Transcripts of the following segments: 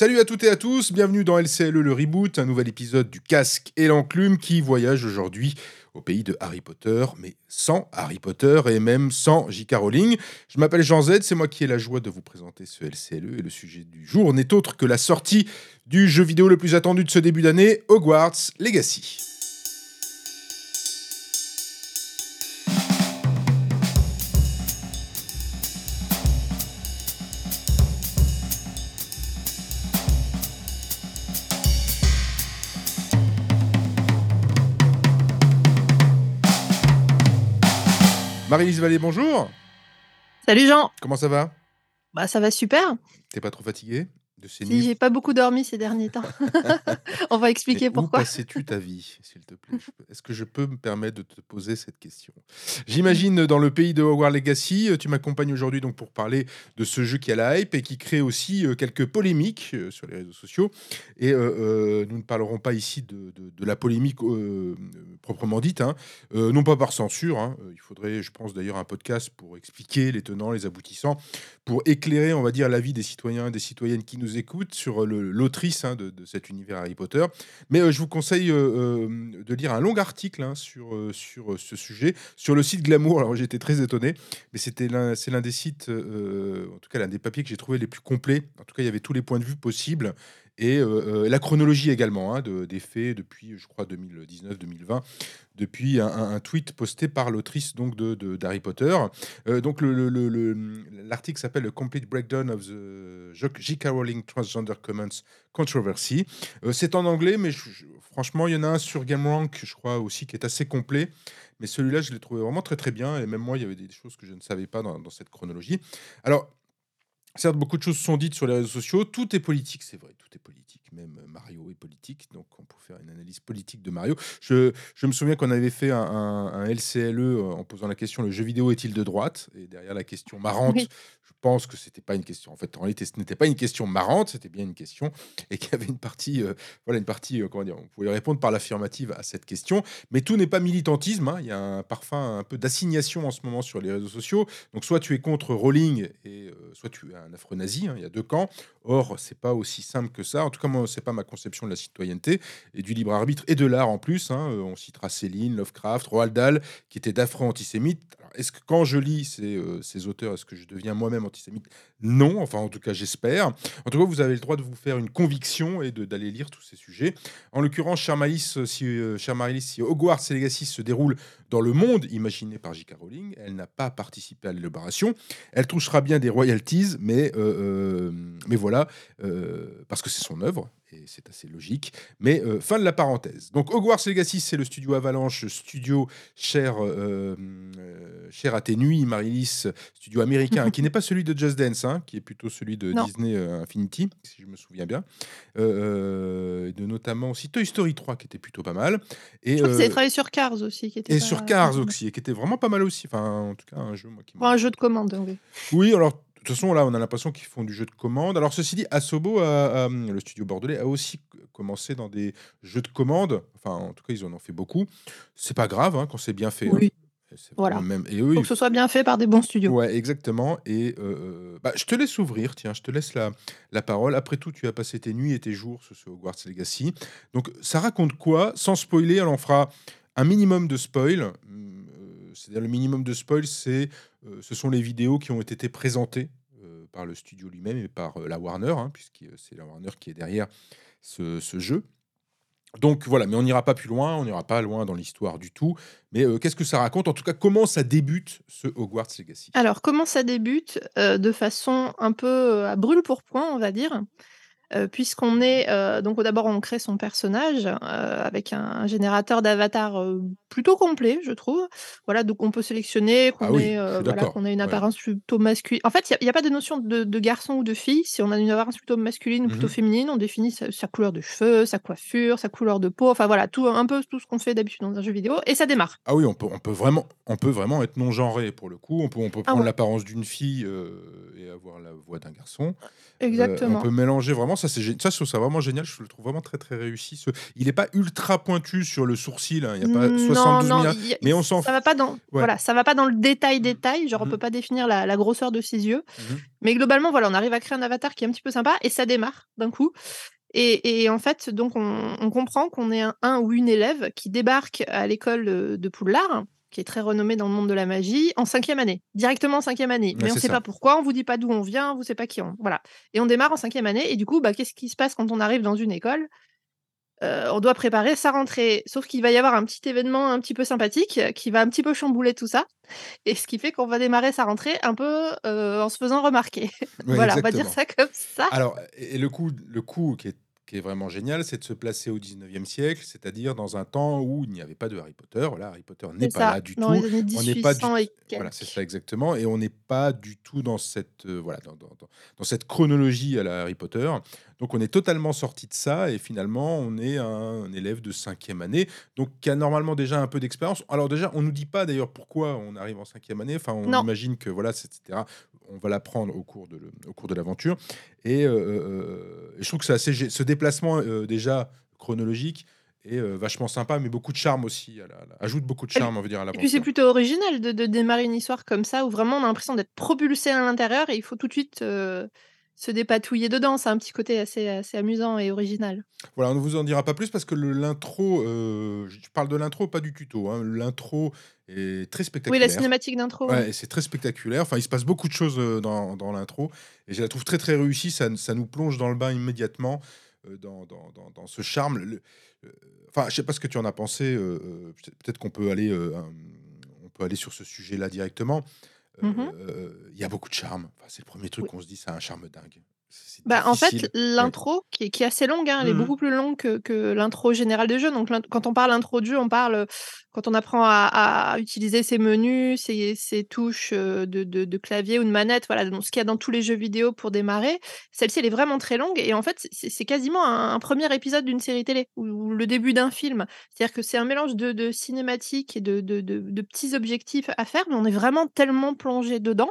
Salut à toutes et à tous, bienvenue dans LCLE le reboot, un nouvel épisode du casque et l'enclume qui voyage aujourd'hui au pays de Harry Potter, mais sans Harry Potter et même sans J.K. Rowling. Je m'appelle Jean Z, c'est moi qui ai la joie de vous présenter ce LCLE et le sujet du jour n'est autre que la sortie du jeu vidéo le plus attendu de ce début d'année, Hogwarts Legacy. Marie-Lise Vallée, bonjour. Salut Jean. Comment ça va? Bah ça va super. T'es pas trop fatigué de ces si, j'ai pas beaucoup dormi ces derniers temps. On va expliquer pourquoi. Où passais-tu ta vie, s'il te plaît? Est-ce que je peux me permettre de te poser cette question? J'imagine dans le pays de Hogwarts Legacy, euh, tu m'accompagnes aujourd'hui donc pour parler de ce jeu qui a la hype et qui crée aussi euh, quelques polémiques euh, sur les réseaux sociaux. Et nous ne parlerons pas ici de, de, la polémique proprement dite, hein. non pas par censure. Hein. Il faudrait, je pense d'ailleurs, un podcast pour expliquer les tenants, les aboutissants, pour éclairer, on va dire, l'avis des citoyens des citoyennes qui nous écoute sur l'autrice hein, de, cet univers Harry Potter. Mais euh, je vous conseille euh, euh, de lire un long article sur, sur ce sujet sur le site Glamour. Alors j'étais très étonné, mais c'était c'est l'un des sites, en tout cas l'un des papiers que j'ai trouvé les plus complets. En tout cas, il y avait tous les points de vue possibles et la chronologie également hein, de, des faits depuis, je crois, 2019-2020, depuis un, tweet posté par l'autrice donc de d'Harry Potter. donc l'article le, s'appelle le Complete Breakdown of the J.K. Rowling Transgender Comments Controversy. C'est en anglais, mais franchement, il y en a un sur GameRank, je crois aussi, qui est assez complet. Mais celui-là, je l'ai trouvé vraiment très très bien. Et même moi, il y avait des choses que je ne savais pas dans, dans cette chronologie. Alors, Certes, beaucoup de choses sont dites sur les réseaux sociaux. Tout est politique, c'est vrai, tout est politique. Même Mario est politique, donc on peut faire une analyse politique de Mario. Je, je me souviens qu'on avait fait un, un, LCLE euh, en posant la question le jeu vidéo est-il de droite? Et derrière la question marrante, je pense que c'était pas une question. En fait, en réalité, ce n'était pas une question marrante, c'était bien une question et qu'il y avait une partie, euh, voilà, une partie, euh, comment dire, on pouvait répondre par l'affirmative à cette question. Mais tout n'est pas militantisme. Hein. Il y a un parfum un peu d'assignation en ce moment sur les réseaux sociaux. Donc, soit tu es contre Rowling et soit tu es un affreux nazi. Hein. Il y a deux camps. Or, c'est pas aussi simple que ça. En tout cas, moi, c'est pas ma conception de la citoyenneté et du libre arbitre et de l'art en plus. Hein. On citera Céline, Lovecraft, Roald Dahl, qui étaient d'affreux antisémites. Est-ce que quand je lis ces, euh, ces auteurs, est-ce que je deviens moi-même antisémite? Non, enfin en tout cas j'espère. En tout cas, vous avez le droit de vous faire une conviction et d'aller lire tous ces sujets. En l'occurrence, cher Malice, si, euh, cher si Hogwarts Legacy se déroule dans le monde imaginé par J.K. Rowling, elle n'a pas participé à l'élaboration. Elle touchera bien des royalties, mais, euh, mais voilà, parce que c'est son œuvre et c'est assez logique. Mais euh, fin de la parenthèse. Donc Hogwarts Legacy, c'est le studio Avalanche, studio cher, euh, euh, cher à tes nuits, Marilis, studio américain, qui n'est pas celui de Just Dance, hein, qui est plutôt celui de Disney Infinity, si je me souviens bien. de notamment aussi Toy Story 3, qui était plutôt pas mal. Et, je crois travaillé sur Cars aussi. Qui était et sur Cars aussi, qui était vraiment pas mal aussi. Enfin, en tout cas, un jeu moi, qui un jeu de commande, oui. Oui, alors toute façon, là, on a l'impression qu'ils font du jeu de commande. Alors, ceci dit, Asobo, le studio bordelais, a aussi commencé dans des jeux de commande. Enfin, en tout cas, ils en ont fait beaucoup. C'est pas grave hein, quand c'est bien fait. Hein. Oui. Voilà. Même... Et eux, Faut que ce soit bien fait par des bons studios. Ouais, exactement. Et euh, euh, bah, je te laisse ouvrir, tiens, je te laisse la, la parole. Après tout, tu as passé tes nuits et tes jours sur ce Hogwarts Legacy. Donc, ça raconte quoi? Sans spoiler, on fera un minimum de spoil. Euh, c'est-à-dire, le minimum de spoil, c'est, ce sont les vidéos qui ont été présentées par le studio lui-même et par euh, la Warner, hein, puisque c'est la Warner qui est derrière ce, jeu. Donc voilà, mais on n'ira pas plus loin, on n'ira pas loin dans l'histoire du tout. Mais euh, qu'est-ce que ça raconte? En tout cas, comment ça débute ce Hogwarts Legacy? Alors, comment ça débute euh, De façon un peu à brûle pour point, on va dire? Euh, puisqu'on est euh, donc d'abord on crée son personnage euh, avec un, générateur d'avatar plutôt complet, je trouve. Voilà, donc on peut sélectionner qu'on ah ait, voilà, une apparence plutôt masculine. En fait, il n'y a, pas de notion de, garçon ou de fille. Si on a une apparence plutôt masculine ou plutôt mmh féminine, on définit sa, couleur de cheveux, sa coiffure, sa couleur de peau. Enfin voilà, tout un peu tout ce qu'on fait d'habitude dans un jeu vidéo et ça démarre. Ah oui, on peut, on peut vraiment, on peut vraiment être non genré pour le coup. On peut, on peut ah prendre l'apparence d'une fille et avoir la voix d'un garçon. Exactement. on peut mélanger vraiment ça, c'est ça, je trouve ça vraiment génial. Je le trouve vraiment très très réussi. Ce... Il n'est pas ultra pointu sur le sourcil. hein, Il n'y a pas Non, 72 non, milliards. il y a- Mais on s'en ça va pas dans, Ouais. voilà, ça va pas dans le détail détail. Genre, on Mhm. peut pas définir la, la grosseur de ses yeux. Mhm. Mais globalement, voilà, on arrive à créer un avatar qui est un petit peu sympa et ça démarre d'un coup. Et, et en fait, donc, on, on comprend qu'on est un, un ou une élève qui débarque à l'école euh, de Poudlard, qui est très renommée dans le monde de la magie, en cinquième année, directement en cinquième année. Mais on c'est sait ça. pas pourquoi, on vous dit pas d'où on vient, vous savez pas qui on. Voilà. Et on démarre en cinquième année. Et du coup, bah, qu'est-ce qui se passe quand on arrive dans une école? Euh, On doit préparer sa rentrée. Sauf qu'il va y avoir un petit événement un petit peu sympathique euh, qui va un petit peu chambouler tout ça. Et ce qui fait qu'on va démarrer sa rentrée un peu euh, en se faisant remarquer. Voilà, on va dire ça comme ça. Alors, et et le coup, le coup qui est, qui est vraiment génial, c'est de se placer au 19e siècle, c'est-à-dire dans un temps où il n'y avait pas de Harry Potter. Voilà, Harry Potter n'est pas ça, là du dans tout. les On n'est pas du 1800 et Voilà, c'est ça exactement. Et on n'est pas du tout dans cette, euh, voilà, dans- dans- dans cette chronologie à la Harry Potter. Donc on est totalement sorti de ça et finalement on est un, élève de cinquième année, donc qui a normalement déjà un peu d'expérience. Alors déjà, on nous dit pas d'ailleurs pourquoi on arrive en cinquième année. Enfin, on Non. imagine que voilà, etc. On va l'apprendre au cours de le- au cours de l'aventure. Et euh, euh, je trouve que c'est assez ce déplacement euh, déjà chronologique est euh, vachement sympa, mais beaucoup de charme aussi. ajoute beaucoup de Et charme, on veut dire, à et puis c'est l'aventure. plutôt original de, de démarrer une histoire comme ça où vraiment on a l'impression d'être propulsé à l'intérieur et il faut tout de suite euh, se dépatouiller dedans. C'est un petit côté assez, assez amusant et original. Voilà, on ne vous en dira pas plus parce que l'intro, euh, je parle de l'intro, pas du tuto. hein. L'intro est très Oui, la spectaculaire. cinématique d'intro. Ouais, c'est très spectaculaire. Enfin, il se passe beaucoup de choses euh, dans, dans l'intro. Et je la trouve très, très réussie. Ça, ça nous plonge dans le bain immédiatement, euh, dans, dans, dans- dans ce charme. Le- euh, Enfin, je sais pas ce que tu en as pensé. euh, peut- Peut-être qu'on peut aller, on peut aller sur ce sujet-là directement. Mhm. euh, Il y a beaucoup de charme. Enfin, c'est le premier truc Oui. qu'on se dit, ça a un charme dingue. Bah, en fait, l'intro, qui est, qui est assez longue, hein, elle est Mhm. beaucoup plus longue que, que l'intro générale de jeu. Donc, quand on parle intro de jeu, on parle euh, quand on apprend à, à utiliser ses menus, ses, ses touches euh, de, de- de clavier ou de manette, voilà, donc ce qu'il y a dans tous les jeux vidéo pour démarrer. Celle-ci, elle est vraiment très longue et en fait, c'est quasiment un, un premier épisode d'une série télé ou, ou le début d'un film. C'est-à-dire que c'est un mélange de, de cinématique et de petits objectifs à faire, mais on est vraiment tellement plongé dedans.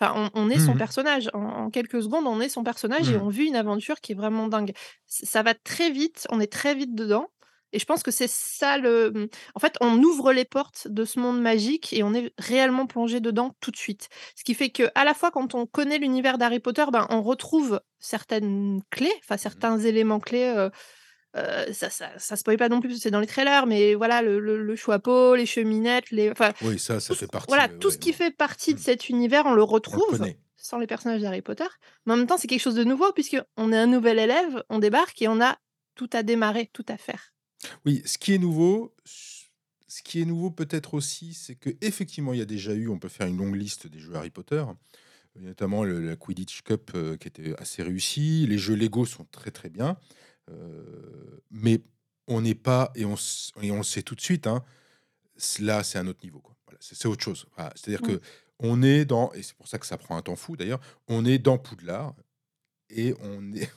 Enfin, on, on est son Mhm. personnage. En, en quelques secondes, on est son personnage et Mhm. on vit une aventure qui est vraiment dingue. Ça va très vite, on est très vite dedans. Et je pense que c'est ça le. mmh, En fait, on ouvre les portes de ce monde magique et on est réellement plongé dedans tout de suite. Ce qui fait que, à la fois, quand on connaît l'univers d'Harry Potter, ben, on retrouve certaines clés, enfin certains éléments clés. euh, euh, ça, ça, ça spoil pas non plus, parce que c'est dans les trailers, mais voilà, le, le, le chapeau, les cheminettes, les. Enfin, Oui, ça, ça tout ce- fait partie. voilà, euh, tout ouais, ce qui fait partie de Mm. cet univers, on le On le retrouve connaît. sans les personnages d'Harry Potter. Mais en même temps, c'est quelque chose de nouveau, puisqu'on est un nouvel élève, on débarque et on a tout à démarrer, tout à faire. Oui, ce qui est nouveau, ce qui est nouveau peut-être aussi, c'est que effectivement, il y a déjà eu, on peut faire une longue liste des jeux Harry Potter, notamment le, la Quidditch Cup euh, qui était assez réussi. Les jeux Lego sont très très bien, mais on n'est pas et on et on le sait tout de suite. Hein, là, c'est un autre niveau. quoi. Voilà, c'est autre chose. Voilà, C'est-à-dire Mm. que on est dans et c'est pour ça que ça prend un temps fou d'ailleurs. On est dans Poudlard et on est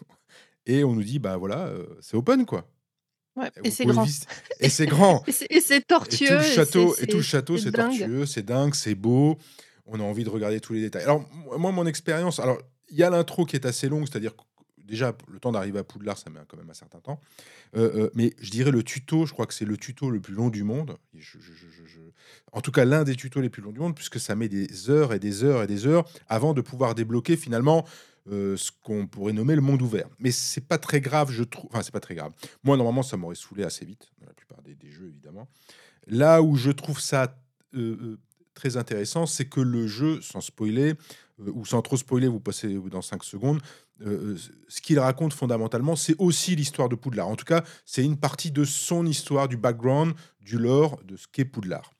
et on nous dit bah voilà, euh, c'est open quoi. Ouais, Et c'est grand. Et c'est grand. Et c'est tout tortueux. le et château, et tout le château, c'est tortueux, c'est dingue, c'est beau. On a envie de regarder tous les détails. Alors moi, mon expérience, alors il y a l'intro qui est assez longue, c'est-à-dire déjà le temps d'arriver à Poudlard, ça met quand même un certain temps. Euh, euh, mais je dirais le tuto, je crois que c'est le tuto le plus long du monde. Je- je- je- En tout cas, l'un des tutos les plus longs du monde, puisque ça met des heures et des heures et des heures avant de pouvoir débloquer finalement euh, ce qu'on pourrait nommer le monde ouvert. Mais c'est pas très grave, je trouve. Enfin, c'est pas très grave. Moi, normalement, ça m'aurait saoulé assez vite, dans la plupart des, jeux, évidemment. Là où je trouve ça très intéressant, c'est que le jeu, sans spoiler, ou sans trop spoiler, vous passez dans 5 secondes, euh, ce qu'il raconte fondamentalement, c'est aussi l'histoire de Poudlard. En tout cas, c'est une partie de son histoire, du background, du lore, de ce qu'est Poudlard.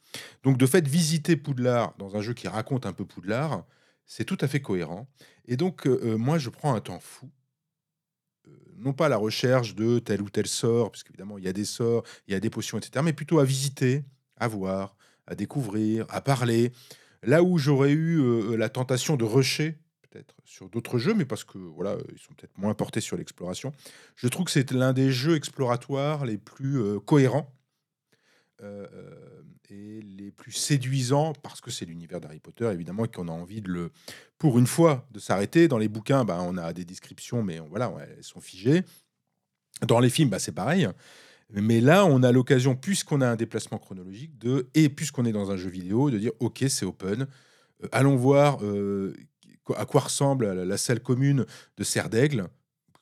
Donc, de fait, visiter Poudlard dans un jeu qui raconte un peu Poudlard, c'est tout à fait cohérent. Et donc, euh, euh, moi, je prends un temps fou. non pas à la recherche de tel ou tel sort, parce qu'évidemment, il y a des sorts, il y a des potions, etc., mais plutôt à visiter, à voir, à découvrir, à parler. Là où j'aurais eu la tentation de rusher, peut-être, sur d'autres jeux, mais parce que, voilà, euh, ils sont peut-être moins portés sur l'exploration, je trouve que c'est l'un des jeux exploratoires les plus euh, cohérents euh, et les plus séduisants, parce que c'est l'univers d'Harry Potter, évidemment, et qu'on a envie de le, pour une fois, de s'arrêter. Dans les bouquins, bah, on a des descriptions, mais on- voilà, elles sont figées. Dans les films, bah, c'est pareil. Mais là, on a l'occasion, puisqu'on a un déplacement chronologique, de, et puisqu'on est dans un jeu vidéo, de dire ok, c'est open. Allons voir quoi- à quoi ressemble la, la salle commune de Serre d'Aigle,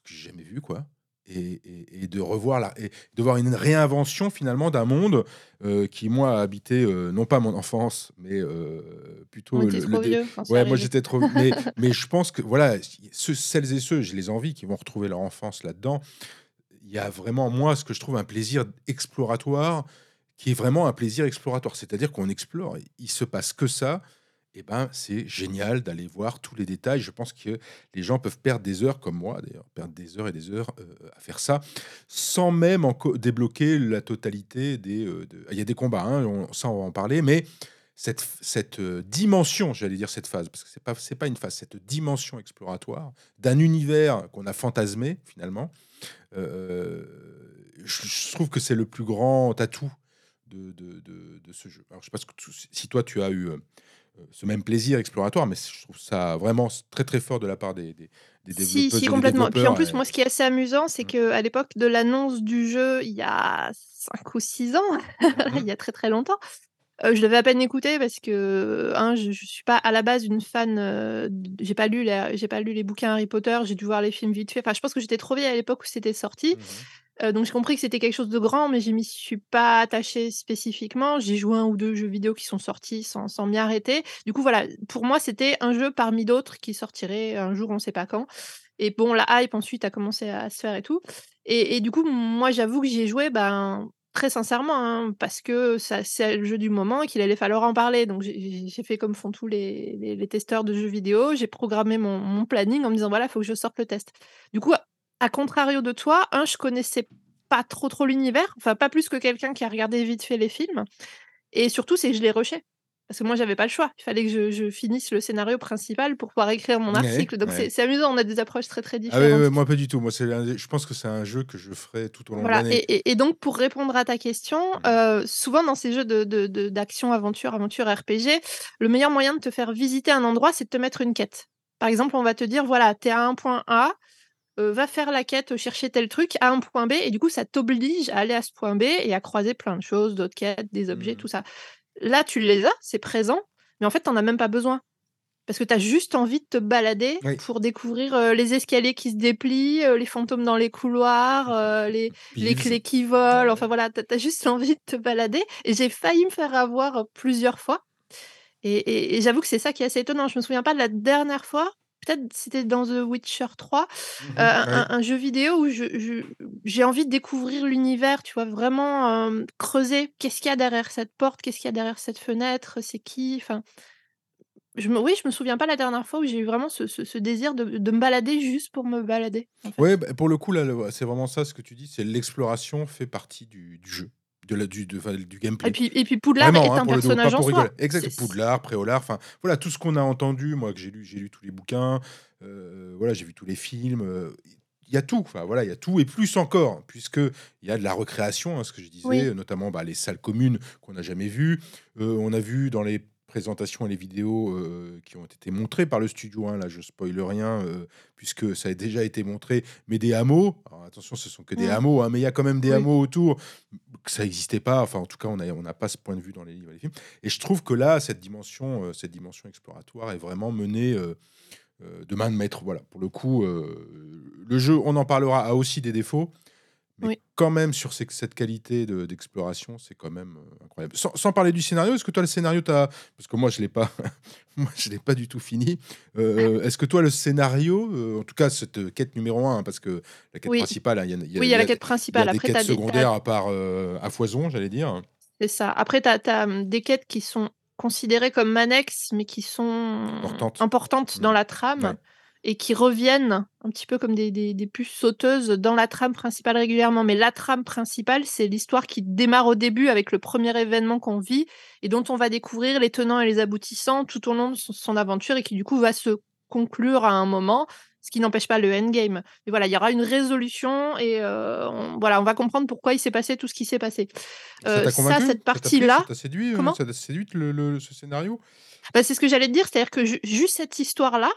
que j'ai jamais vu, quoi. Et, et- et de revoir la, et de voir une réinvention finalement d'un monde euh, qui, moi, a habité euh, non pas mon enfance, mais euh, plutôt le, trop vieux Ouais, moi j'étais trop. Mais, mais je pense que voilà, ceux, celles et ceux, je les envie, qui vont retrouver leur enfance là-dedans. Il y a vraiment, moi, ce que je trouve un plaisir exploratoire, qui est vraiment un plaisir exploratoire. C'est-à-dire qu'on explore, il se passe que ça. Et ben, c'est génial d'aller voir tous les détails. Je pense que les gens peuvent perdre des heures, comme moi d'ailleurs, perdre des heures et des heures euh, à faire ça, sans même débloquer la totalité des. euh, de- Il y a des combats, hein, on- ça on va en parler, mais cette, cette euh, dimension, j'allais dire cette phase, parce que c'est pas c'est pas une phase, cette dimension exploratoire d'un univers qu'on a fantasmé finalement. je, trouve que c'est le plus grand atout de, de, de- ce jeu. Alors je sais pas ce si toi tu as eu ce même plaisir exploratoire, mais je trouve ça vraiment très très fort de la part des, des, des Si, et des complètement. Et puis en développeurs. plus, et- moi, ce qui est assez amusant, c'est qu'à l'époque de l'annonce du jeu, il y a 5 ou 6 ans, il y a très très longtemps, euh, je l'avais à peine écouté parce que, un, je, je suis pas à la base une fan, euh, j'ai pas, lu j'ai pas lu les bouquins Harry Potter, j'ai dû voir les films vite fait. Enfin, je pense que j'étais trop vieille à l'époque où c'était sorti. Mhm. Euh, donc j'ai compris que c'était quelque chose de grand, mais je m'y suis pas attachée spécifiquement. J'ai joué un ou deux jeux vidéo qui sont sortis sans, sans m'y arrêter. Du coup, voilà, pour moi, c'était un jeu parmi d'autres qui sortirait un jour, on sait pas quand. Et bon, la hype ensuite a commencé à se faire et tout. Et, et du coup, moi, j'avoue que j'y ai joué, ben, très sincèrement, hein, parce que c'est le jeu du moment qu'il allait falloir en parler. Donc j'ai- fait comme font tous les, les- les testeurs de jeux vidéo. J'ai programmé mon, planning en me disant voilà, il faut que je sorte le test. Du coup, à contrario de toi, un, je connaissais pas trop trop l'univers, enfin pas plus que quelqu'un qui a regardé vite fait les films. Et surtout, c'est je l'ai rushé. Parce que moi, j'avais pas le choix. Il fallait que je, je finisse le scénario principal pour pouvoir écrire mon article. Donc ouais. c'est amusant, on a des approches très très Ah différentes. ouais, ouais, moi pas du tout. Moi, je pense que c'est un jeu que je ferai tout au long Voilà, de l'année. et, et- et donc pour répondre à ta question, Mhm. euh, souvent dans ces jeux de, d'action, aventure, aventure RPG, le meilleur moyen de te faire visiter un endroit, c'est de te mettre une quête. Par exemple, on va te dire, voilà, t'es à un point A, euh, va faire la quête, chercher tel truc à un point B, et du coup, ça t'oblige à aller à ce point B et à croiser plein de choses, d'autres quêtes, des objets, Mhm. tout ça. Là, tu les as, c'est présent, mais en fait, t'en as même pas besoin. Parce que tu as juste envie de te balader Oui. pour découvrir euh, les escaliers qui se déplient, euh, les fantômes dans les couloirs, euh, les, les clés qui volent. Enfin voilà, tu as, juste envie de te balader. Et j'ai failli me faire avoir plusieurs fois. Et, et- et j'avoue que c'est ça qui est assez étonnant. Je me souviens pas de la dernière fois. Peut-être c'était dans The Witcher 3, Mhm. euh, un, Ouais. un- un jeu vidéo où je- j'ai envie de découvrir l'univers, tu vois, vraiment creuser qu'est-ce qu'il y a derrière cette porte, qu'est-ce qu'il y a derrière cette fenêtre, c'est qui. Enfin, je me, oui, je me souviens pas la dernière fois où j'ai eu vraiment ce, ce- ce désir de, de me balader juste pour me balader. en fait. Ouais, bah, pour le coup, là, c'est vraiment ça ce que tu dis, c'est l'exploration fait partie du, du jeu, de la, du, de- enfin, du gameplay. Et puis, et puis Poudlard Vraiment, est hein, un personnage en soi. Exact, Poudlard, Préolard, enfin voilà tout ce qu'on a entendu, moi que j'ai lu, j'ai lu tous les bouquins, euh, voilà, j'ai vu tous les films. euh, Il y a tout, enfin voilà, il y a tout et plus encore, puisque il y a de la recréation, hein, ce que je disais, Oui. notamment bah, les salles communes qu'on n'a jamais vues. Euh, on a vu dans les présentations et les vidéos euh, qui ont été montrées par le studio. hein, là, je spoile rien euh, puisque ça a déjà été montré. Mais des hameaux, alors attention, ce sont que des hameaux, hein, mais il y a quand même des Oui. hameaux autour que ça n'existait pas. Enfin, en tout cas, on n'a on pas ce point de vue dans les livres et les films. Et je trouve que là, cette dimension, euh, cette dimension exploratoire est vraiment menée de main de maître. Voilà, pour le coup, le jeu, on en parlera, a aussi des défauts. Mais Oui. quand même, sur ces- cette qualité de- d'exploration, c'est quand même euh, incroyable. Sans, sans parler du scénario, est-ce que toi, le scénario, t'as... parce que moi, je l'ai pas, moi, je l'ai pas du tout fini. Euh, est-ce que toi, le scénario, euh, en tout cas, cette quête numéro un, hein, parce que la quête Oui. principale, hein, il y a, il y a- Oui, il y a la quête principale. y a des Après, quêtes des- secondaires à part euh, à foison, j'allais dire. C'est ça. Après, tu as, des quêtes qui sont considérées comme annexes, mais qui sont Importantes. importantes dans la trame Ouais. Et qui reviennent un petit peu comme des, des- des puces sauteuses dans la trame principale régulièrement. Mais la trame principale, c'est l'histoire qui démarre au début avec le premier événement qu'on vit et dont on va découvrir les tenants et les aboutissants tout au long de son, son aventure et qui du coup va se conclure à un moment, ce qui n'empêche pas le endgame. Mais voilà, il y aura une résolution et euh, on, voilà, on va comprendre pourquoi il s'est passé tout ce qui s'est passé. Ça Euh, t'a ça, convaincu cette Ça partie-là, Ça t'a séduit euh, comment Ça séduit le, le- ce scénario? Bah, c'est ce que j'allais te dire, c'est-à-dire que ju- juste cette histoire-là,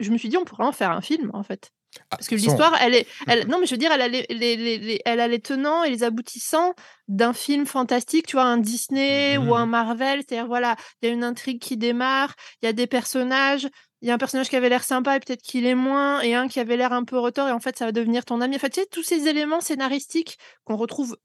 je me suis dit on pourrait en faire un film en fait. Ah, Parce que l'histoire, elle est, elle, non mais je veux dire, elle a les, les- elle a les tenants et les aboutissants d'un film fantastique, tu vois, un Disney ou un Mhm. Marvel. C'est-à-dire voilà, il y a une intrigue qui démarre, il y a des personnages, il y a un personnage qui avait l'air sympa et peut-être qu'il est moins, et un qui avait l'air un peu retors et en fait ça va devenir ton ami. Enfin, tu sais, tous ces éléments scénaristiques qu'on retrouve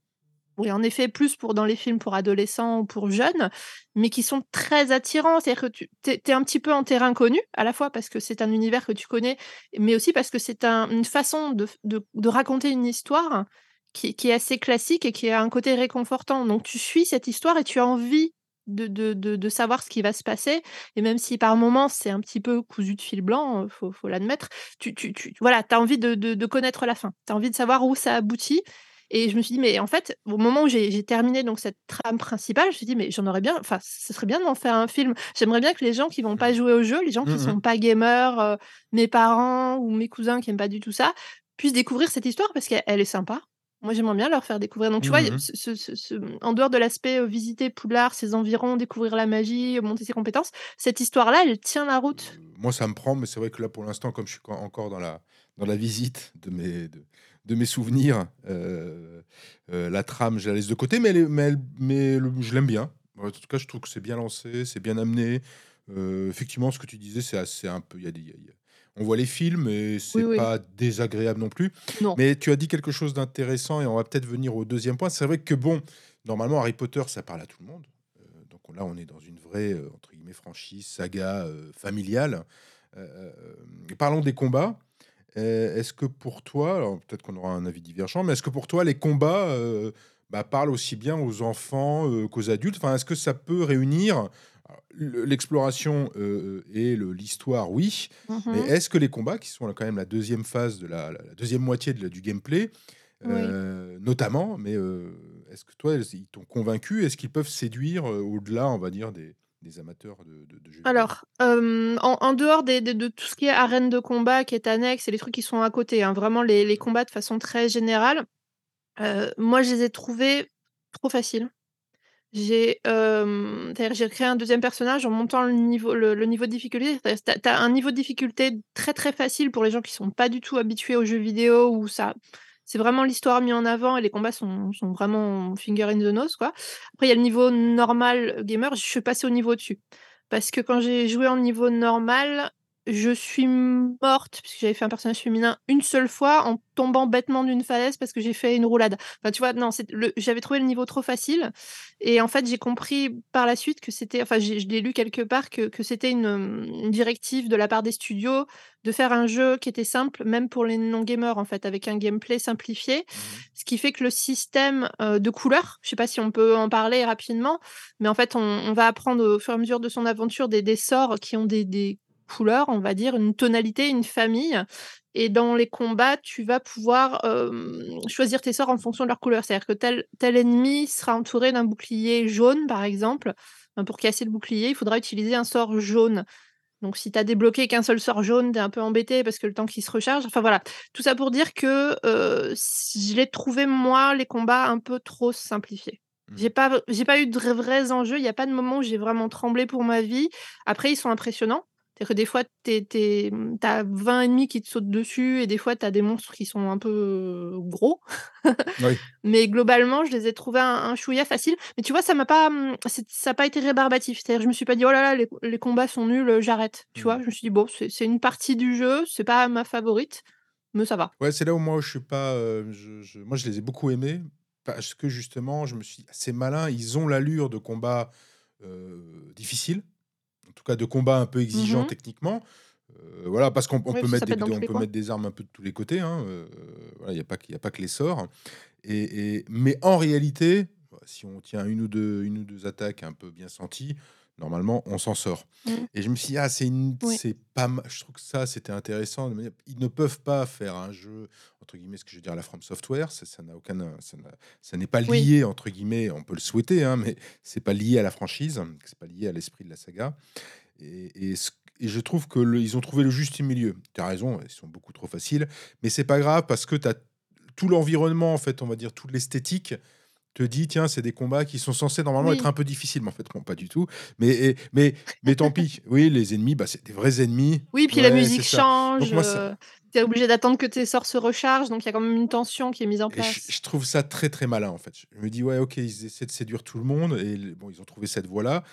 oui, en effet, plus pour dans les films pour adolescents ou pour jeunes, mais qui sont très attirants. C'est-à-dire que tu es, un petit peu en terrain connu, à la fois parce que c'est un univers que tu connais, mais aussi parce que c'est un- une façon de, raconter une histoire qui, qui est assez classique et qui a un côté réconfortant. Donc tu suis cette histoire et tu as envie de, de, de- savoir ce qui va se passer. Et même si par moments c'est un petit peu cousu de fil blanc, il faut, faut l'admettre, tu, tu, tu, voilà, as envie de connaître la fin. Tu as envie de savoir où ça aboutit. Et je me suis dit, mais en fait, au moment où j'ai terminé donc cette trame principale, je me suis dit, mais j'en aurais bien, enfin, ce serait bien d'en faire un film. J'aimerais bien que les gens qui vont pas jouer au jeu, les gens qui Mhm. sont pas gamers, euh, mes parents ou mes cousins qui aiment pas du tout ça, puissent découvrir cette histoire parce qu'elle elle est sympa. Moi, j'aimerais bien leur faire découvrir. Donc, tu vois, ce- ce- ce- ce- en dehors de l'aspect euh, visiter Poudlard, ses environs, découvrir la magie, monter ses compétences, cette histoire-là, elle tient la route. Moi, ça me prend, mais c'est vrai que là, pour l'instant, comme je suis encore dans la, dans la visite de mes, de, de mes souvenirs, euh, euh, la trame, je la laisse de côté, mais, elle est- mais, elle- mais le- je l'aime bien. En tout cas, je trouve que c'est bien lancé, c'est bien amené. Euh, effectivement, ce que tu disais, c'est assez un peu. y a des- il y a- il y a- on voit les films et c'est Oui, oui. pas désagréable non plus. Non. Mais tu as dit quelque chose d'intéressant et on va peut-être venir au deuxième point. C'est vrai que bon, normalement, Harry Potter, ça parle à tout le monde. Euh, donc là, on est dans une vraie, euh, entre guillemets, franchise, saga euh, familiale. Parlons des combats. Euh, est-ce que pour toi, alors peut-être qu'on aura un avis divergent, mais est-ce que pour toi, les combats euh, bah, parlent aussi bien aux enfants euh, qu'aux adultes? Enfin, est-ce que ça peut réunir l'exploration euh, et l'histoire Oui, Mhm. mais est-ce que les combats, qui sont quand même la deuxième phase de la, deuxième moitié de la- du gameplay, Oui. euh, notamment, mais euh, est-ce que toi, ils t'ont convaincu? Est-ce qu'ils peuvent séduire au-delà, on va dire, des, des amateurs de, Alors, en dehors de tout ce qui est arène de combat qui est annexe et les trucs qui sont à côté, hein, vraiment les combats de façon très générale, moi je les ai trouvés trop faciles. J'ai, créé un deuxième personnage en montant le niveau de difficulté. Tu un niveau de difficulté très, très facile pour les gens qui sont pas du tout habitués aux jeux vidéo où ça c'est vraiment l'histoire mis en avant et les combats sont vraiment finger in the nose, quoi. Après il y a le niveau normal gamer, je suis passée au niveau au-dessus. Parce que quand j'ai joué en niveau normal, je suis morte, puisque j'avais fait un personnage féminin une seule fois en tombant bêtement d'une falaise parce que j'ai fait une roulade. Enfin, tu vois, non, le j'avais trouvé le niveau trop facile et en fait, j'ai compris par la suite que c'était enfin, je l'ai lu quelque part que que c'était une, directive de la part des studios de faire un jeu qui était simple, même pour les non gamers, en fait, avec un gameplay simplifié. Mhm. Ce qui fait que le système, heu, de couleurs, je sais pas si on peut en parler rapidement, mais en fait, on on va apprendre au fur et à mesure de son aventure des des sorts qui ont des des couleurs, on va dire, une tonalité, une famille et dans les combats, tu vas pouvoir, choisir tes sorts en fonction de leur couleur. C'est-à-dire que tel tel ennemi sera entouré d'un bouclier jaune, par exemple. Pour casser le bouclier, il faudra utiliser un sort jaune. Donc si tu as débloqué qu'un seul sort jaune, tu es un peu embêté parce que le temps qu'il se recharge enfin voilà. Tout ça pour dire que, heu, s je l'ai trouvé moi, les combats un peu trop simplifiés. Mmh. J'ai pas j'ai pas eu de vrais enjeux, il y a pas de moment où j'ai vraiment tremblé pour ma vie. Après ils sont impressionnants. C'est-à-dire que des fois tu as 20 ennemis qui te sautent dessus et des fois tu as des monstres qui sont un peu, gros. Oui. Mais globalement, je les ai trouvés un un chouïa faciles. Mais tu vois, ça m'a pas, mmh, ça a pas été rébarbatif. C'est-à-dire je me suis pas dit: «Oh là là, les les combats sont nuls, heu, j'arrête». Tu vois? Mmh. Je me suis dit: «Bon, c'est une partie du jeu, c'est pas ma favorite, mais ça va». Ouais, c'est là où moi je suis pas, heu, je je moi je les ai beaucoup aimés parce que justement je me suis dit: «C'est malin, ils ont l'allure de combat, heu, difficile, en tout cas de combat un peu exigeant Mmh techniquement». Heu, voilà, parce qu'on peut mettre des on peut mettre des armes un peu de tous les côtés, hein, voilà, il y a pas y a pas que les sorts. Et et mais en réalité, si on tient une ou deux une ou 2 attaques un peu bien senties, normalement on s'en sort Mmh. et je me suis dit: «Ah c'est une Oui. c'est pas ma» je trouve que ça c'était intéressant «Ils ne peuvent pas faire un jeu entre guillemets, ce que je veux dire, à la From Software, ça n'a aucun ça n'est pas Oui. lié entre guillemets, on peut le souhaiter, hein, mais c'est pas lié à la franchise, c'est pas lié à l'esprit de la saga et et ce et je trouve que le ils ont trouvé le juste milieu. Tu as raison, ils sont beaucoup trop faciles, mais c'est pas grave parce que tu as tout l'environnement, en fait, on va dire, toute l'esthétique te dit tiens c'est des combats qui sont censés normalement Oui. être un peu difficiles. Mais en fait bon pas du tout. Mais et- mais mais tant pis. Oui les ennemis bah c'est des vrais ennemis. Oui, puis la musique change, Donc moi, ça- heu, tu es obligé d'attendre que tes sorts se rechargent, donc il y a quand même une tension qui est mise en place. je, je trouve ça très très malin en fait. Je me dis ouais ok ils essaient de séduire tout le monde et bon ils ont trouvé cette voie là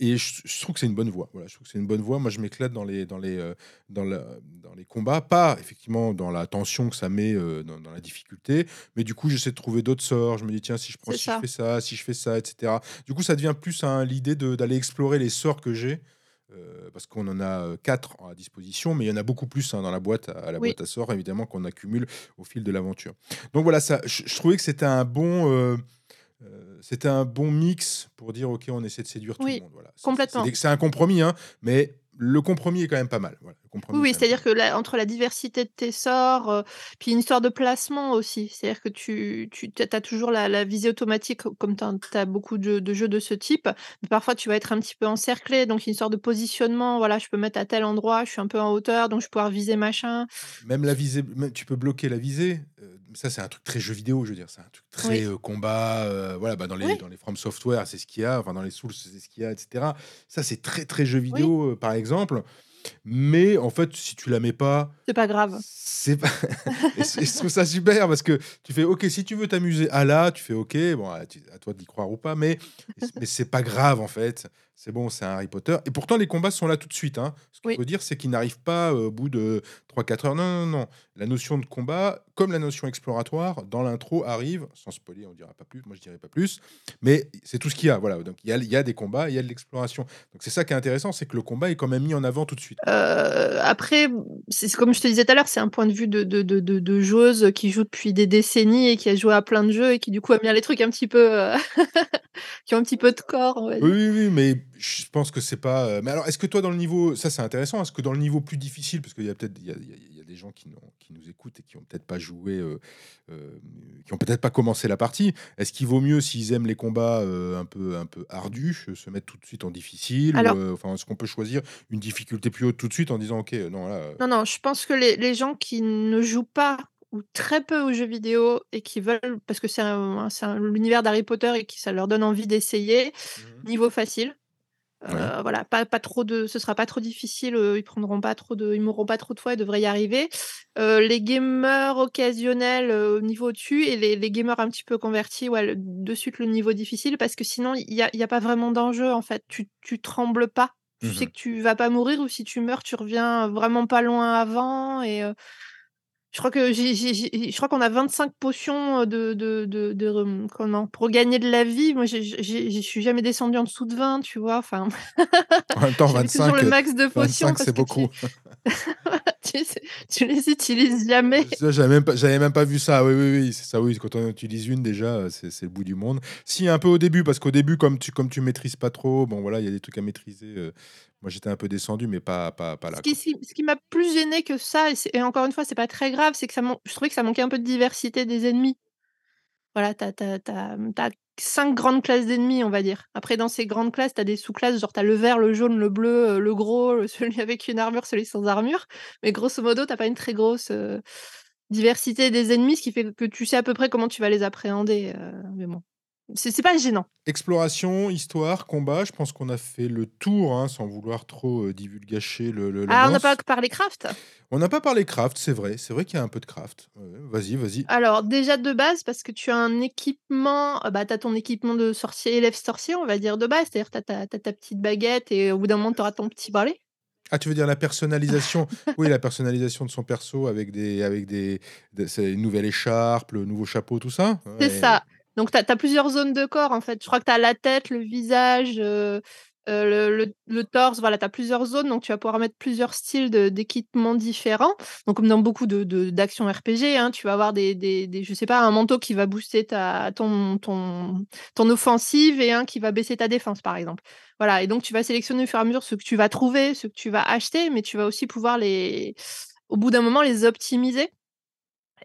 et je, je trouve que c'est une bonne voie. Voilà je trouve que c'est une bonne voie. Moi je m'éclate dans les dans les euh, dans la, dans les combats pas effectivement dans la tension que ça met euh, dans, dans la difficulté mais du coup j'essaie de trouver d'autres sorts. Je me dis tiens si je prends si je fais ça si je fais ça etc. Du coup ça devient plus hein, l'idée d'aller explorer les sorts que j'ai. Euh, parce qu'on en a euh, quatre à disposition, mais il y en a beaucoup plus hein, dans la boîte à, la Oui. boîte à sorts, évidemment, qu'on accumule au fil de l'aventure. Donc voilà, ça, je, je trouvais que c'était un bon, euh, euh, c'était un bon mix pour dire ok, on essaie de séduire tout le monde. Voilà. C'est- complètement. C'est, un compromis, hein, mais le compromis est quand même pas mal. Voilà, compromis Oui, c'est-à-dire que la entre la diversité de tes sorts, heu, puis une histoire de placement aussi. C'est-à-dire que tu tu as toujours la la visée automatique comme tu as beaucoup de de jeux de ce type. Mais parfois, tu vas être un petit peu encerclé, donc une histoire de positionnement. Voilà, je peux mettre à tel endroit, je suis un peu en hauteur, donc je vais pouvoir viser machin. Même la visée, même- tu peux bloquer la visée. euh, ça, c'est un truc très jeu vidéo, je veux dire. C'est un truc très Oui. euh, combat. euh, voilà, bah, dans les Oui. dans les From Software, c'est ce qu'il y a. Enfin, dans les Souls, c'est ce qu'il y a, etc. Ça, c'est très très jeu vidéo, euh, par exemple. Mais en fait, si tu la mets pas, C'est pas grave. C'est pas... je trouve ça super parce que tu fais OK, si tu veux t'amuser à là, tu fais OK, bon, à toi d'y croire ou pas, mais, mais c'est pas grave en fait. C'est bon, c'est un Harry Potter. Et pourtant, les combats sont là tout de suite. Hein. Ce Oui. faut dire, c'est qu'ils n'arrivent pas euh, au bout de 3-4 heures. Non, non, non. La notion de combat, comme la notion exploratoire, dans l'intro arrive, sans spoiler, on dira pas plus, moi je dirais pas plus, mais c'est tout ce qu'il y a. Voilà. Donc il y a, il y a des combats, il y a de l'exploration. Donc c'est ça qui est intéressant, c'est que le combat est quand même mis en avant tout de suite. Heu, après, c'est comme je te disais tout à l'heure, c'est un point de vue de de de de de joueuse qui joue depuis des décennies et qui a joué à plein de jeux et qui du coup aime bien les trucs un petit peu, heu, qui ont un petit peu de corps. Oui, oui, oui, mais je pense que c'est pas. euh, Mais alors, est-ce que toi, dans le niveau, ça c'est intéressant, est-ce que dans le niveau plus difficile, parce qu'il y a peut-être, il y a, il y des gens qui, nous écoutent et qui ont peut-être pas joué, euh, euh, qui ont peut-être pas commencé la partie, est-ce qu'il vaut mieux s'ils aiment les combats euh, un peu, un peu ardus, se mettre tout de suite en difficile, Alors- enfin, est-ce qu'on peut choisir une difficulté plus haute tout de suite en disant, ok, non là. Non, non, je pense que les les gens qui ne jouent pas ou très peu aux jeux vidéo et qui veulent parce que c'est un c'est un l'univers d'Harry Potter et qui ça leur donne envie d'essayer, Mhm. niveau facile. Ouais. voilà, pas pas trop de ce sera pas trop difficile, heu, ils prendront pas trop de ils mourront pas trop de fois, ils devraient y arriver. Heu, les gamers occasionnels, heu, au niveau au-dessus et les les gamers un petit peu convertis, ouais, le de suite le niveau difficile parce que sinon il y a il y a pas vraiment d'enjeu en fait. Tu tu trembles pas. Tu sais que tu vas pas mourir ou si tu meurs, tu reviens vraiment pas loin avant et heu, je crois que j'ai j'ai j'ai je crois qu'on a 25 potions, de de de comment? Pour gagner de la vie. Moi, je suis jamais descendue en dessous de 20, tu vois? Enfin, En même temps, j'avais toujours 25, le max de potions 25 parce c'est que beaucoup. tu tu les utilises jamais. J'avais même, pas- j'avais même pas vu ça. Oui, oui, oui, c'est ça. Oui, quand on utilise une déjà, c'est c'est le bout du monde. Si un peu au début, parce qu'au début, comme tu, comme tu maîtrises pas trop, bon voilà, il y a des trucs à maîtriser. euh, moi, j'étais un peu descendu, mais pas, pas, pas là. Ce qui ce m'a plus gêné que ça et encore une fois, c'est pas très grave, c'est que ça je trouvais que ça manquait un peu de diversité des ennemis. Voilà, tu as 5 grandes classes d'ennemis, on va dire. Après dans ces grandes classes, tu as des sous-classes, genre tu as le vert, le jaune, le bleu, heu, le gros, celui avec une armure, celui sans armure. Mais grosso modo, tu as pas une très grosse, heu, diversité des ennemis, ce qui fait que tu sais à peu près comment tu vas les appréhender, mais bon. C'est pas gênant. Exploration, histoire, combat, je pense qu'on a fait le tour, hein, sans vouloir trop euh, divulgacher le, le- Ah, on n'a pas parlé craft? On n'a pas parlé craft, c'est vrai. C'est vrai qu'il y a un peu de craft. Vas-y, vas-y. Alors déjà de base, parce que tu as un équipement, heu, bah, tu as ton équipement de sorcier, élève sorcier, on va dire de base, c'est-à-dire tu as ta tu as ta petite baguette et au bout d'un moment, tu auras ton petit balai. Ah, tu veux dire la personnalisation? Oui, la personnalisation de son perso avec des, avec des, une nouvelle écharpe, le nouveau chapeau, tout ça? C'est ça. Donc tu as plusieurs zones de corps en fait. Je crois que tu as la tête, le visage, heu heu, le torse, voilà, tu as plusieurs zones, donc tu vas pouvoir mettre plusieurs styles de d'équipements différents. Donc comme dans beaucoup de de d'actions RPG, hein, tu vas avoir des des des je sais pas, un manteau qui va booster ta ton ton ton offensive et un qui va baisser ta défense, par exemple. Voilà et donc tu vas sélectionner au fur et à mesure ce que tu vas trouver, ce que tu vas acheter, mais tu vas aussi pouvoir les au bout d'un moment, les optimiser.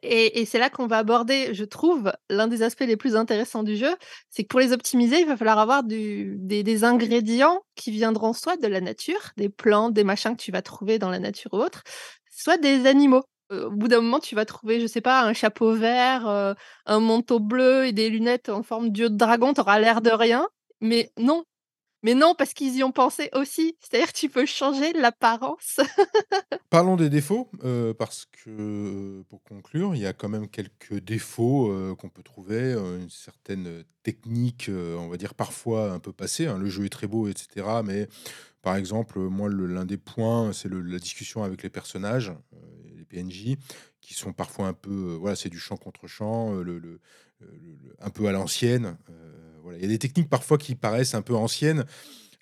Et c'est là qu'on va aborder, je trouve, l'un des aspects les plus intéressants du jeu. C'est que pour les optimiser, il va falloir avoir des ingrédients qui viendront soit de la nature, des plantes, des machins que tu vas trouver dans la nature ou autre, soit des animaux. Heu, au bout d'un moment, tu vas trouver, je sais pas, un chapeau vert, heu, un manteau bleu et des lunettes en forme d'yeux de dragon, tu auras l'air de rien, mais non, mais non, parce qu'ils y ont pensé aussi. C'est-à-dire tu peux changer l'apparence. Parlons des défauts, heu, parce que, pour conclure, il y a quand même quelques défauts, heu, qu'on peut trouver, une certaine, technique, on va dire parfois un peu passée, hein. Le jeu est très beau et cetera, mais par exemple, moi l'un des points, c'est la discussion avec les personnages, les PNJ qui sont parfois un peu, voilà, c'est du champ contre champ, le le un peu à l'ancienne, heu, voilà. Il y a des techniques parfois qui paraissent un peu anciennes,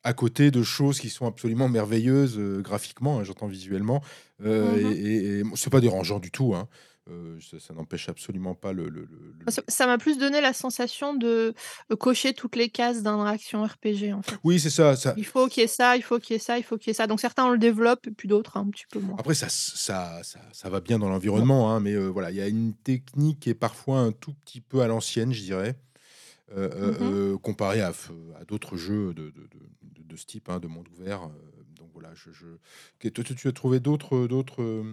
à côté de choses qui sont absolument merveilleuses, heu, graphiquement, hein, j'entends visuellement, heu, Mmh mh. et et et c'est pas dérangeant du tout, hein, heu, ça ça n'empêche absolument pas le le le le Ça m'a plus donné la sensation de, heu, cocher toutes les cases d'un action RPG, en fait. Oui, c'est ça, ça Il faut qu'il y ait ça, il faut qu'il y ait ça, il faut qu'il y ait ça. Donc certains, on le développe et puis d'autres un petit peu moins. après ça ça ça ça va bien dans l'environnement, hein, mais heu, voilà, il y a une technique qui est parfois un tout petit peu à l'ancienne, je dirais, Mmh heu, comparé à d'autres jeux de de de de de ce type, hein, de monde ouvert, donc voilà, je tu tu as trouvé d'autres, d'autres,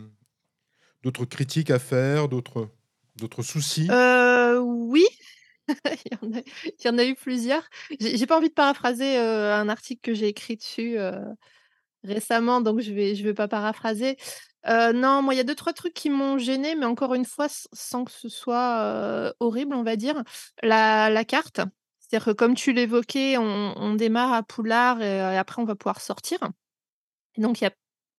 d'autres critiques à faire, d'autres soucis? Heu, oui, il y en a y en a eu plusieurs. J'ai pas envie de paraphraser, heu, un article que j'ai écrit dessus, heu, récemment, donc je vais je vais pas paraphraser. Heu, non, moi, il y a 2-3 trucs qui m'ont gênée, mais encore une fois, sans que ce soit, horrible, on va dire. La la carte, c'est-à-dire que comme tu l'évoquais, on démarre à Poudlard et après on va pouvoir sortir. Donc il y a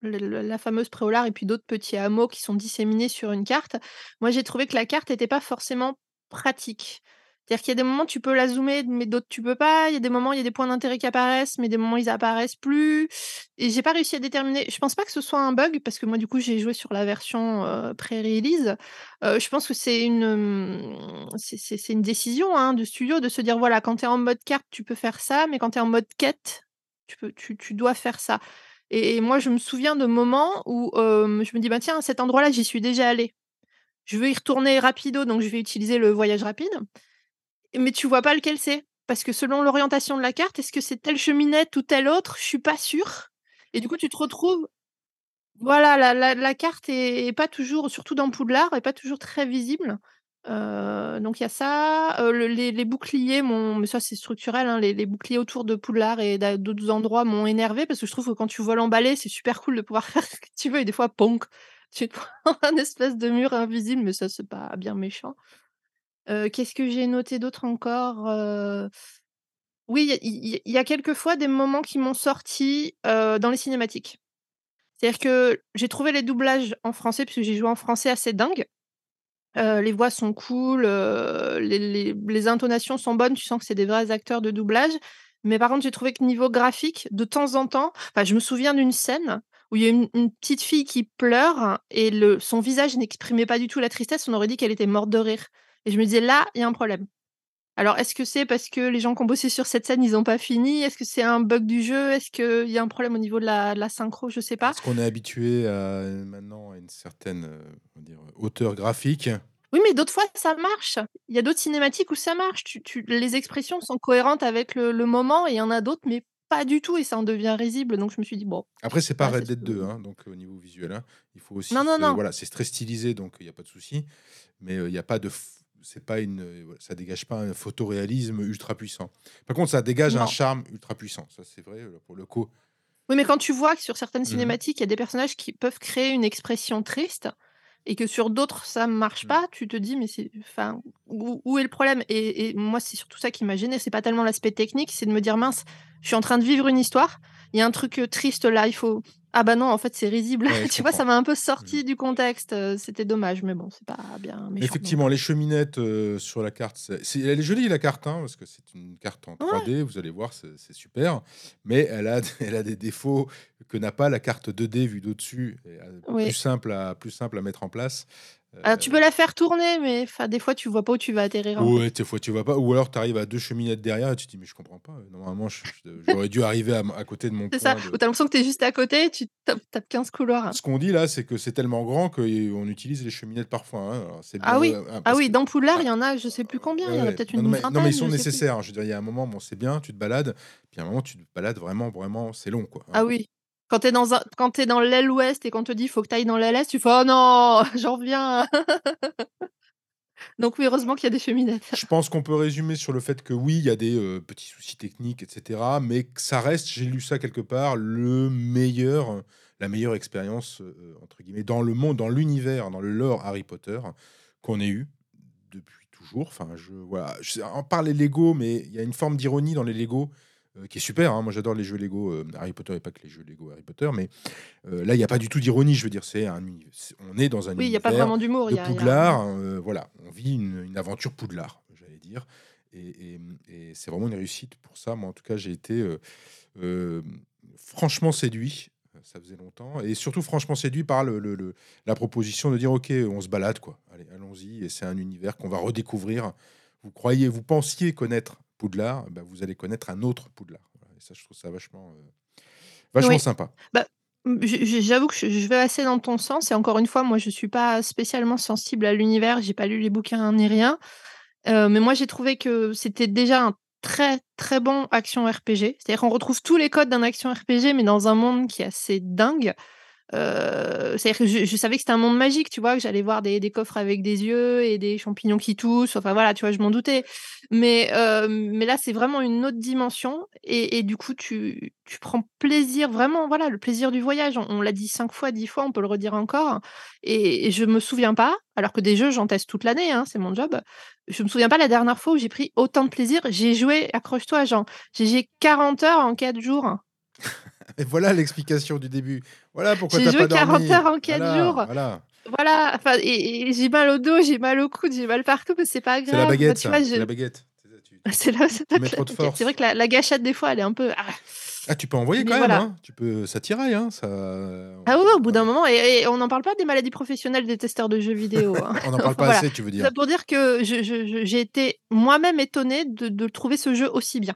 la fameuse Préolard et puis d'autres petits hameaux qui sont disséminés sur une carte. Moi, j'ai trouvé que la carte était pas forcément pratique. C'est-à-dire qu'il y a des moments, tu peux la zoomer, mais d'autres tu peux pas. Il y a des moments, il y a des points d'intérêt qui apparaissent, mais des moments, ils apparaissent plus et j'ai pas réussi à déterminer je pense pas que ce soit un bug parce que moi, du coup, j'ai joué sur la version, pré-release. Je pense que c'est une, c'est une décision, hein, de studio de se dire: «Voilà, quand tu es en mode carte, tu peux faire ça, mais quand tu es en mode quête, tu peux tu tu dois faire ça». Et moi, je me souviens de moments où, je me dis: «Bah, tiens, cet endroit-là, j'y suis déjà allée. Je veux y retourner rapido, donc je vais utiliser le voyage rapide». Mais tu vois pas lequel c'est, parce que selon l'orientation de la carte, est-ce que c'est telle cheminette ou telle autre? Je suis pas sûre et du coup, tu te retrouves voilà, la carte est est pas toujours surtout dans Poudlard, est pas toujours très visible. Donc il y a ça, les boucliers m'ont mais ça, c'est structurel, hein, les boucliers autour de Poudlard et d'a d'autres endroits m'ont énervée parce que je trouve que quand tu en balai, c'est super cool de pouvoir faire ce que tu veux et des fois, ponk, tu te prends un espèce de mur invisible, mais ça, c'est pas bien méchant. Qu'est-ce que j'ai noté d'autre encore? Oui, il y y a quelques fois des moments qui m'ont sorti dans les cinématiques. C'est-à-dire que j'ai trouvé les doublages en français, puisque j'ai joué en français assez dingues. Heu, les voix sont cool, heu, les intonations sont bonnes, tu sens que c'est des vrais acteurs de doublage. Mais par contre, j'ai trouvé que niveau graphique, de temps en temps je me souviens d'une scène où il y a une une petite fille qui pleure et le son visage n'exprimait pas du tout la tristesse, on aurait dit qu'elle était morte de rire et je me disais: «Là, il y a un problème». Alors est-ce que c'est parce que les gens qui ont bossé sur cette scène, ils ont pas fini? Est-ce que c'est un bug du jeu? Est-ce qu'il y a un problème au niveau de la de la synchro? Je sais pas. Est-ce qu'on est habitué à maintenant à une certaine, on dire, hauteur graphique? Oui, mais d'autres fois, ça marche. Il y a d'autres cinématiques où ça marche. Tu tu les expressions sont cohérentes avec le le moment et il y en a d'autres, mais pas du tout et ça en devient risible. Donc je me suis dit: «Bon, Après, c'est pas Red Dead que» 2, hein, donc au niveau visuel, hein. Il faut aussi non, non, non. voilà, c'est très stylisé, donc il y a pas de souci. Mais, heu, il y a pas de c'est pas une, ouais, ça dégage pas un photoréalisme ultra puissant. Par contre, ça dégage un charme ultra puissant. Ça, c'est vrai, heu, pour le coup. Oui, mais quand tu vois que sur certaines Mmh mh. cinématiques, il y a des personnages qui peuvent créer une expression triste et que sur d'autres, ça marche Mmh. pas, tu te dis: «Mais c'est enfin, où où est le problème?» et et moi, c'est surtout ça qui m'a gênée. C'est pas tellement l'aspect technique, c'est de me dire: «Mince, je suis en train de vivre une histoire, il y a un truc, heu, triste là, il faut ah bah non, en fait, c'est risible». Ouais, Tu vois? Ça m'a un peu sorti du contexte, heu, c'était dommage, mais bon, c'est pas bien méchant Effectivement, les cheminettes, heu, sur la carte, c'est c'est elle est jolie la carte, hein, parce que c'est une carte en Ouais, 3D, vous allez voir, c'est super. Mais elle a elle a des défauts que n'a pas la carte 2D vue d'au-dessus heu, plus simple à plus simple à mettre en place. Alors tu peux la faire tourner, mais des fois, tu vois pas où tu vas atterrir. Ouais, des fois tu vois pas, ou alors tu arrives à 2 cheminettes derrière et tu te dis: «Mais je comprends pas, normalement j'aurais dû arriver à à côté de mon C'est ça, ou de» tu as l'impression que tu es juste à côté, tu tapes tapes 15 couloirs. Ce qu'on dit là, c'est que c'est tellement grand qu'on utilise les cheminettes parfois, hein. Alors Ah oui, hein, ah oui, dans Poudlard, ah, il y en a, je sais plus combien, il ouais, y en a peut-être Non, non, une mais non, mais ils sont je nécessaires, hein. Je veux dire, il y a un moment, bon, c'est bien, tu te balades, puis à un moment, tu te balades vraiment, vraiment, c'est long, quoi, hein. Ah oui, quand tu es dans un quand es dans l'aile ouest et qu'on te dit: «Faut que tu ailles dans l'aile est», tu fais: «Oh non, j'en reviens». Donc oui, heureusement qu'il y a des cheminettes. Je pense qu'on peut résumer sur le fait que oui, il y a des, heu, petits soucis techniques et cetera, mais que ça reste, j'ai lu ça quelque part, le meilleur la meilleure expérience, heu heu, entre guillemets, «dans le monde», dans l'univers, dans le lore Harry Potter qu'on ait eu depuis toujours. Enfin, je voilà, je on parle les Lego, mais il y a une forme d'ironie dans les Lego, heu, qui est super, hein. Moi, j'adore les jeux Lego, heu, Harry Potter et pas que les jeux Lego Harry Potter, mais heu, là, il y a pas du tout d'ironie. Je veux dire, c'est un on est dans un Oui, il y a pas univers vraiment d'humour, il de y a il y a Poudlard, voilà, on vit une une aventure Poudlard, j'allais dire et et et c'est vraiment une réussite pour ça. Moi, en tout cas, j'ai été, franchement séduit, ça faisait longtemps et surtout franchement séduit par le le le la proposition de dire: «OK, on se balade, quoi. Allez, allons-y» et c'est un univers qu'on va redécouvrir. Vous croyez vous pensiez connaître Poudlard, bah, vous allez connaître un autre Poudlard. Voilà et ça, je trouve ça vachement, heu, vachement Oui, sympa. bah, j'avoue que je vais assez dans ton sens et encore une fois, moi, je suis pas spécialement sensible à l'univers, j'ai pas lu les bouquins ni rien, heu, mais moi, j'ai trouvé que c'était déjà un très, très bon action RPG. C'est-à-dire qu'on retrouve tous les codes d'un action RPG, mais dans un monde qui est assez dingue. Heu, c'est-à-dire que je savais que c'était un monde magique, tu vois? Que j'allais voir des coffres avec des yeux et des champignons qui toussent, enfin voilà, tu vois? Je m'en doutais. Mais heu, mais là, c'est vraiment une autre dimension et du coup, tu tu prends plaisir, vraiment, voilà, le plaisir du voyage. On l'a dit 5 fois, 10 fois, on peut le redire encore et et je me souviens pas, alors que des jeux, j'en teste toute l'année, hein, c'est mon job. Je me souviens pas la dernière fois où j'ai pris autant de plaisir. J'ai joué, accroche-toi, genre, j'ai joué 40 heures en 4 jours. Et voilà l'explication du début. Voilà pourquoi tu J'ai as joué pas 40 dormi. heures en 4 Voilà, jours. voilà. Voilà, enfin et et j'ai mal au dos, j'ai mal au coude, j'ai mal partout, mais c'est pas C'est la grave. Baguette tu ça, vois, c'est la je baguette. C'est ça, tu tu c'est là c'est tu pas. C'est vrai que la la gâchette, des fois, elle est un peu, ah! Ah, tu peux envoyer Mais quand même, voilà. hein. Tu peux ça tiraille, hein, ça Ah ouais, au bout d'un moment et et on n'en parle pas des maladies professionnelles des testeurs de jeux vidéo, hein. On n'en parle Enfin pas voilà, assez, tu veux ça dire? pour dire que je je je j'ai été moi-même étonnée de de trouver ce jeu aussi bien.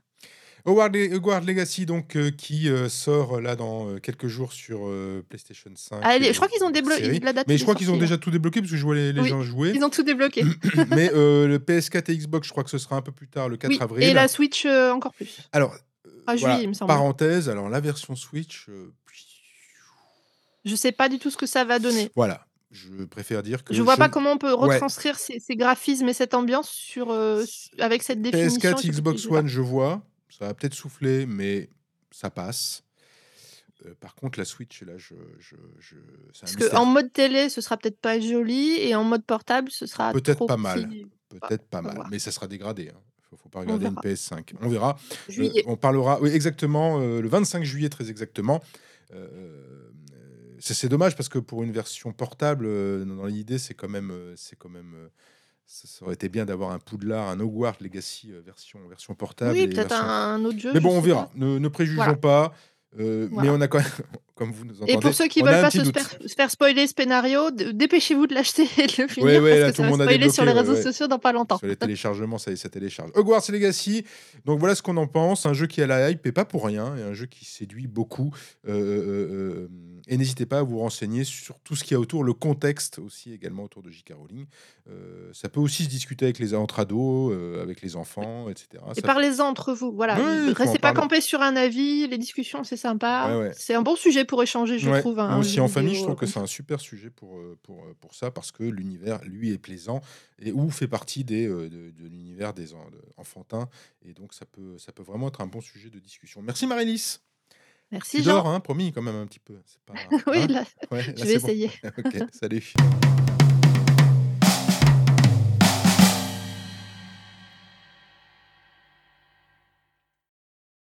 Hogwarts Legacy donc heu, qui, heu, sort là dans, quelques jours sur, PlayStation 5 Ah je crois qu'ils ont déblo série. la date Mais je crois qu'ils ont déjà tout débloqué parce que je vois les les Oui, gens jouer. ils ont tout débloqué. Mais le PS4 et Xbox, je crois que ce sera un peu plus tard, le 4 Oui et avril. la Switch, encore plus. Alors, voilà, juillet, il me semble. parenthèse, alors la version Switch, Je sais pas du tout ce que ça va donner. Voilà, je préfère dire que Je vois je pas comment on peut ouais. retranscrire ces ces graphismes et cette ambiance sur, avec cette définition et PS4, cette Xbox. One, je vois, ça va peut-être souffler, mais ça passe. Heu, par contre, la Switch, là, je Parce qu'en mystère. mode télé, ce sera peut-être pas joli et en mode portable, ce sera Peut-être pas mal, peut-être pas mal, mais ça sera dégradé, hein. Faut faut pas regarder une verra. PS5. On verra. Juillet. on parlera oui, exactement, heu, le 25 juillet, très exactement. C'est dommage parce que pour une version portable, dans l'idée, c'est quand même, c'est quand même, ça aurait été bien d'avoir un Poudlard, un Hogwarts Legacy, heu, version version portable Oui, peut-être version un autre jeu, mais bon, on verra. Ne ne préjugeons Voilà. pas, heu, mais on a quand même, comme vous nous Et pour entendez, ceux qui veulent pas se faire spoiler scénario, d dépêchez-vous de l'acheter et de le Ouais, finir ouais, parce là, que tout ça le va spoiler sur débloqué, les ouais, réseaux ouais. sociaux dans pas longtemps. Sur les téléchargements, ça ça télécharge. Hogwarts Legacy, donc voilà ce qu'on en pense. Un jeu qui a la hype et pas pour rien et un jeu qui séduit beaucoup. Heu, hem et n'hésitez pas à vous renseigner sur tout ce qu'il y a autour, le contexte aussi également autour de J.K. Rowling. Ça peut aussi se discuter avec les entre ados, avec les enfants et cetera. et Ça parlez-en entre vous, voilà, ouais, restez pas campés sur un avis, les discussions, c'est Ouais, sympa. ouais. C'est un bon sujet pour échanger, je Ouais, trouve, un un aussi en famille, je trouve que comme c'est un super sujet pour, heu, pour, heu, pour ça parce que l'univers, lui, est plaisant et ou fait partie des, de de l'univers des en de enfantin et donc ça peut ça peut vraiment être un bon sujet de discussion. Merci Marylis. Tu Merci Jean. dors, hein, promis quand même un petit peu, pas Oui, hein? là, je vais c'est bon. essayer. OK, salut.